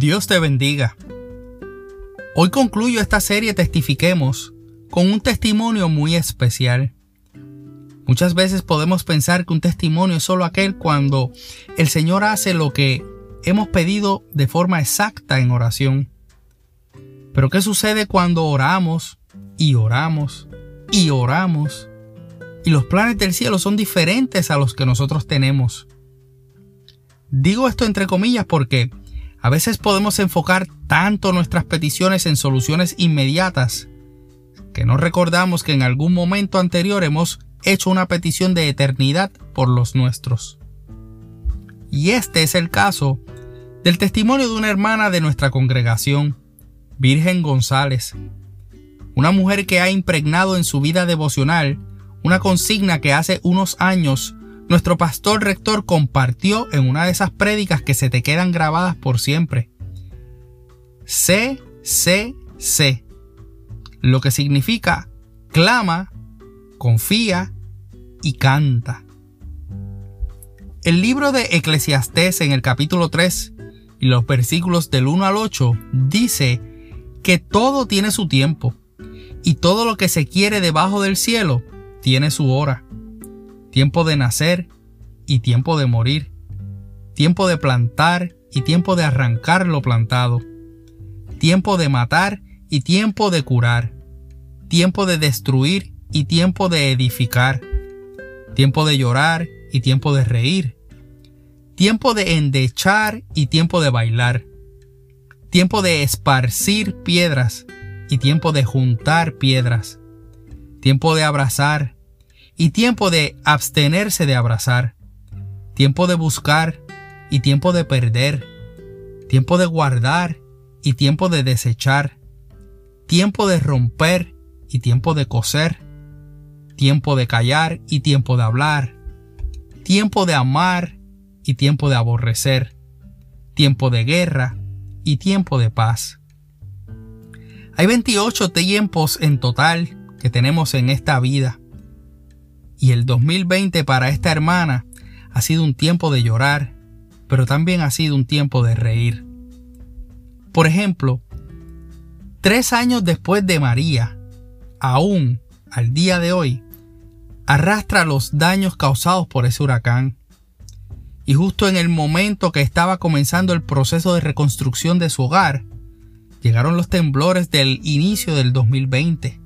Dios te bendiga. Hoy concluyo esta serie Testifiquemos con un testimonio muy especial. Muchas veces podemos pensar que un testimonio es solo aquel cuando el Señor hace lo que hemos pedido de forma exacta en oración. Pero ¿qué sucede cuando oramos y oramos y oramos y los planes del cielo son diferentes a los que nosotros tenemos? Digo esto entre comillas porque a veces podemos enfocar tanto nuestras peticiones en soluciones inmediatas que no recordamos que en algún momento anterior hemos hecho una petición de eternidad por los nuestros. Y este es el caso del testimonio de una hermana de nuestra congregación, Virgen González, una mujer que ha impregnado en su vida devocional una consigna que hace unos años nuestro pastor rector compartió en una de esas prédicas que se te quedan grabadas por siempre. C, C, C, lo que significa clama, confía y canta. El libro de Eclesiastés en el capítulo 3 y los versículos del 1 al 8 dice que todo tiene su tiempo y todo lo que se quiere debajo del cielo tiene su hora tiempo de nacer y tiempo de morir, tiempo de plantar y tiempo de arrancar lo plantado, tiempo de matar y tiempo de curar, tiempo de destruir y tiempo de edificar, tiempo de llorar y tiempo de reír, tiempo de endechar y tiempo de bailar, tiempo de esparcir piedras y tiempo de juntar piedras, tiempo de abrazar y tiempo de abstenerse de abrazar, tiempo de buscar y tiempo de perder, tiempo de guardar y tiempo de desechar, tiempo de romper y tiempo de coser, tiempo de callar y tiempo de hablar, tiempo de amar y tiempo de aborrecer, tiempo de guerra y tiempo de paz. Hay 28 tiempos en total que tenemos en esta vida y el 2020 para esta hermana ha sido un tiempo de llorar, pero también ha sido un tiempo de reír. Por ejemplo, tres años después de María, aún al día de hoy, arrastra los daños causados por ese huracán. Y justo en el momento que estaba comenzando el proceso de reconstrucción de su hogar, llegaron los temblores del inicio del 2020.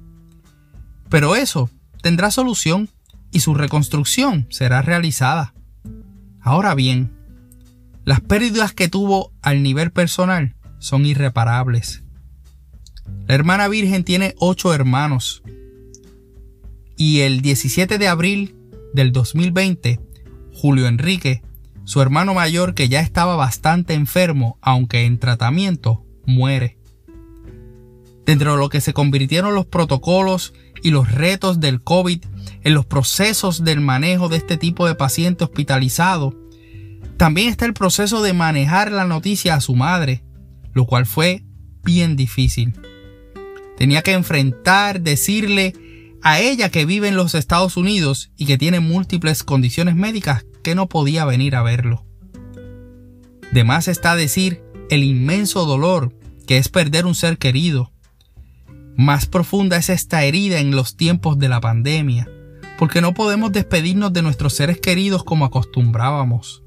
Pero eso tendrá solución y su reconstrucción será realizada. Ahora bien, las pérdidas que tuvo al nivel personal son irreparables. La hermana Virgen tiene ocho hermanos y el 17 de abril del 2020, Julio Enrique, su hermano mayor que ya estaba bastante enfermo, aunque en tratamiento, muere. Dentro de lo que se convirtieron los protocolos y los retos del COVID en los procesos del manejo de este tipo de paciente hospitalizado. También está el proceso de manejar la noticia a su madre, lo cual fue bien difícil. Tenía que enfrentar, decirle a ella que vive en los Estados Unidos y que tiene múltiples condiciones médicas que no podía venir a verlo. De más está decir el inmenso dolor que es perder un ser querido, más profunda es esta herida en los tiempos de la pandemia, porque no podemos despedirnos de nuestros seres queridos como acostumbrábamos.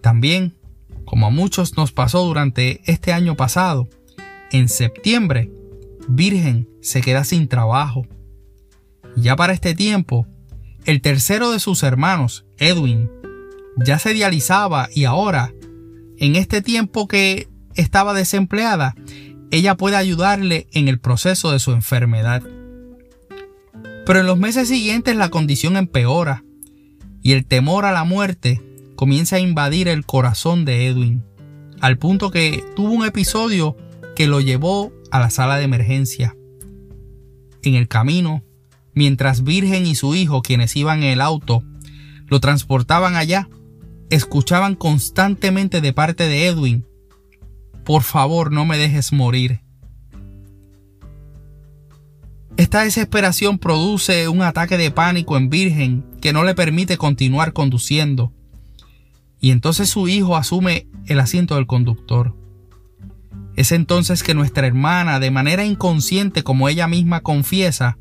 También, como a muchos nos pasó durante este año pasado, en septiembre, Virgen se queda sin trabajo. Ya para este tiempo, el tercero de sus hermanos, Edwin, ya se dializaba y ahora, en este tiempo que estaba desempleada, ella puede ayudarle en el proceso de su enfermedad. Pero en los meses siguientes la condición empeora y el temor a la muerte comienza a invadir el corazón de Edwin, al punto que tuvo un episodio que lo llevó a la sala de emergencia. En el camino, mientras Virgen y su hijo, quienes iban en el auto, lo transportaban allá, escuchaban constantemente de parte de Edwin por favor no me dejes morir. Esta desesperación produce un ataque de pánico en Virgen que no le permite continuar conduciendo. y entonces su hijo asume el asiento del conductor. Es entonces que nuestra hermana, de manera inconsciente como ella misma confiesa,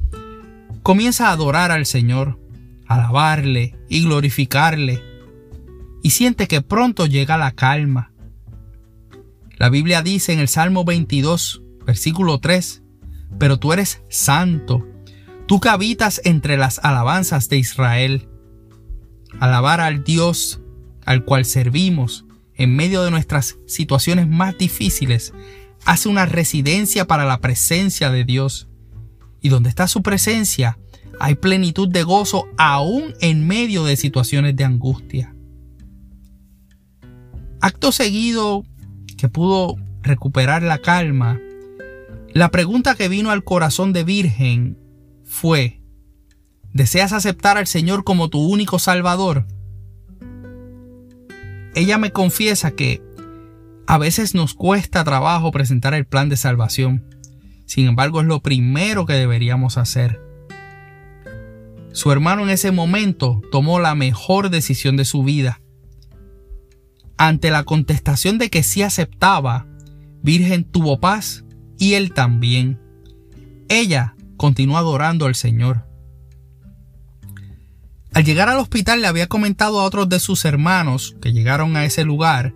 comienza a adorar al Señor, alabarle y glorificarle, y siente que pronto llega la calma. La Biblia dice en el Salmo 22, versículo 3, pero tú eres santo, tú que habitas entre las alabanzas de Israel. Alabar al Dios al cual servimos en medio de nuestras situaciones más difíciles hace una residencia para la presencia de Dios. Y donde está su presencia, hay plenitud de gozo aún en medio de situaciones de angustia. Acto seguido que pudo recuperar la calma, la pregunta que vino al corazón de Virgen fue, ¿deseas aceptar al Señor como tu único Salvador? Ella me confiesa que a veces nos cuesta trabajo presentar el plan de salvación. Sin embargo, es lo primero que deberíamos hacer. Su hermano en ese momento tomó la mejor decisión de su vida. Ante la contestación de que sí aceptaba, Virgen tuvo paz y él también. Ella continuó adorando al Señor. Al llegar al hospital le había comentado a otros de sus hermanos que llegaron a ese lugar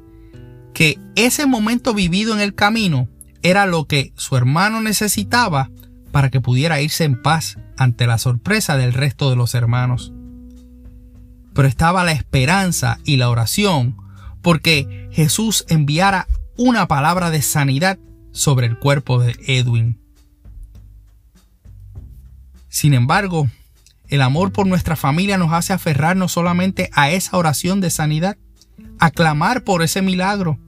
que ese momento vivido en el camino era lo que su hermano necesitaba para que pudiera irse en paz ante la sorpresa del resto de los hermanos. Pero estaba la esperanza y la oración porque Jesús enviara una palabra de sanidad sobre el cuerpo de Edwin. Sin embargo, el amor por nuestra familia nos hace aferrarnos solamente a esa oración de sanidad, a clamar por ese milagro.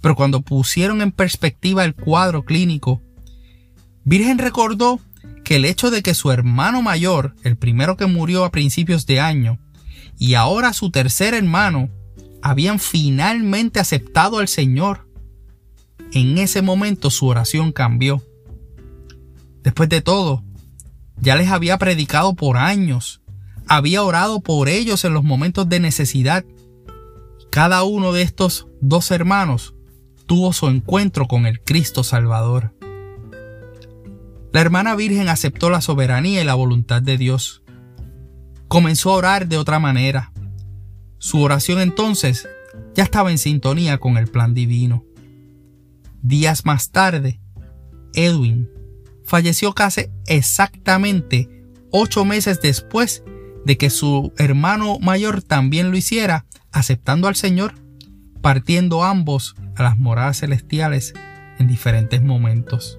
Pero cuando pusieron en perspectiva el cuadro clínico, Virgen recordó que el hecho de que su hermano mayor, el primero que murió a principios de año, y ahora su tercer hermano, habían finalmente aceptado al Señor en ese momento su oración cambió. Después de todo, ya les había predicado por años, había orado por ellos en los momentos de necesidad. Cada uno de estos dos hermanos tuvo su encuentro con el Cristo Salvador. La hermana Virgen aceptó la soberanía y la voluntad de Dios. Comenzó a orar de otra manera. Su oración entonces ya estaba en sintonía con el plan divino. Días más tarde, Edwin falleció casi exactamente ocho meses después de que su hermano mayor también lo hiciera, aceptando al Señor, partiendo ambos a las moradas celestiales en diferentes momentos.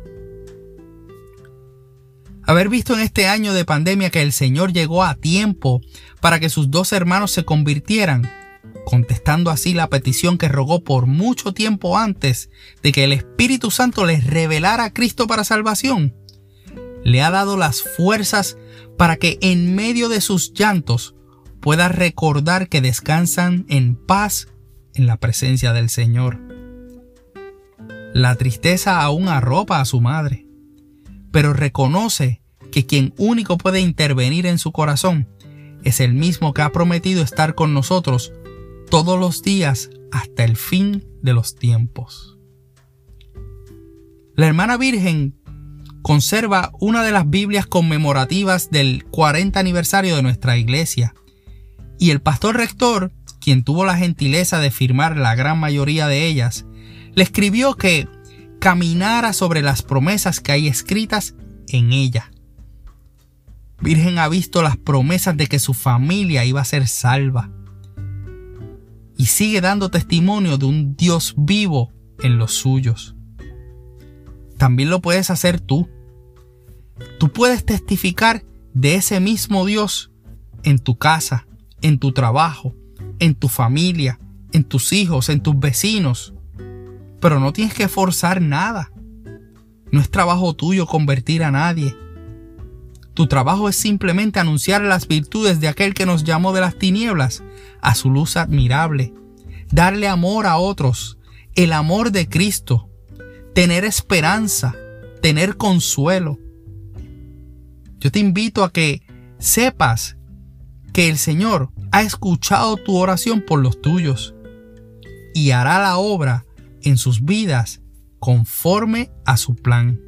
Haber visto en este año de pandemia que el Señor llegó a tiempo para que sus dos hermanos se convirtieran contestando así la petición que rogó por mucho tiempo antes de que el Espíritu Santo les revelara a Cristo para salvación, le ha dado las fuerzas para que en medio de sus llantos pueda recordar que descansan en paz en la presencia del Señor. La tristeza aún arropa a su madre, pero reconoce que quien único puede intervenir en su corazón es el mismo que ha prometido estar con nosotros todos los días hasta el fin de los tiempos. La hermana Virgen conserva una de las Biblias conmemorativas del 40 aniversario de nuestra iglesia y el pastor rector, quien tuvo la gentileza de firmar la gran mayoría de ellas, le escribió que caminara sobre las promesas que hay escritas en ella. Virgen ha visto las promesas de que su familia iba a ser salva, y sigue dando testimonio de un Dios vivo en los suyos. También lo puedes hacer tú. Tú puedes testificar de ese mismo Dios en tu casa, en tu trabajo, en tu familia, en tus hijos, en tus vecinos. Pero no tienes que forzar nada. No es trabajo tuyo convertir a nadie. Tu trabajo es simplemente anunciar las virtudes de aquel que nos llamó de las tinieblas a su luz admirable, darle amor a otros, el amor de Cristo, tener esperanza, tener consuelo. Yo te invito a que sepas que el Señor ha ha escuchado tu oración por los tuyos y hará la obra en sus vidas conforme a su plan.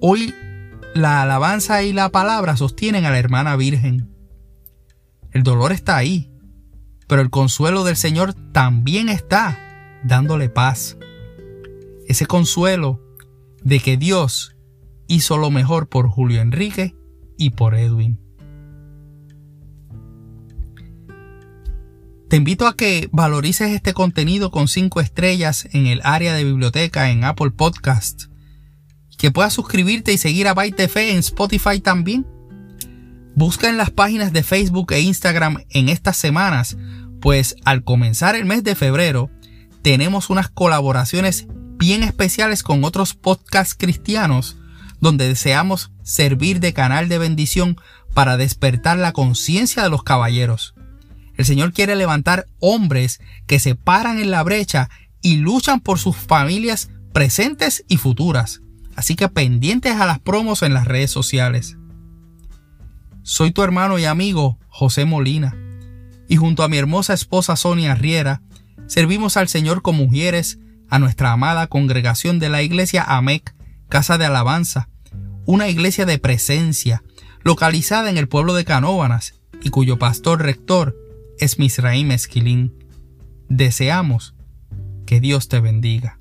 Hoy la alabanza y la palabra sostienen a la hermana Virgen. El dolor está ahí, pero el consuelo del Señor también está dándole paz. Ese consuelo de que Dios hizo lo mejor por Julio Enrique y por Edwin. Te invito a que valorices este contenido con 5 estrellas en el área de biblioteca en Apple Podcast. Que puedas suscribirte y seguir a Byte Fe en Spotify también. Busca en las páginas de Facebook e Instagram en estas semanas, pues al comenzar el mes de febrero tenemos unas colaboraciones bien especiales con otros podcasts cristianos donde deseamos servir de canal de bendición para despertar la conciencia de los caballeros. El Señor quiere levantar hombres que se paran en la brecha y luchan por sus familias presentes y futuras. Así que pendientes a las promos en las redes sociales. Soy tu hermano y amigo José Molina y junto a mi hermosa esposa Sonia Riera servimos al Señor con mujeres a nuestra amada congregación de la iglesia AMEC, Casa de Alabanza, una iglesia de presencia localizada en el pueblo de Canóvanas y cuyo pastor rector es Misraim Esquilín. Deseamos que Dios te bendiga.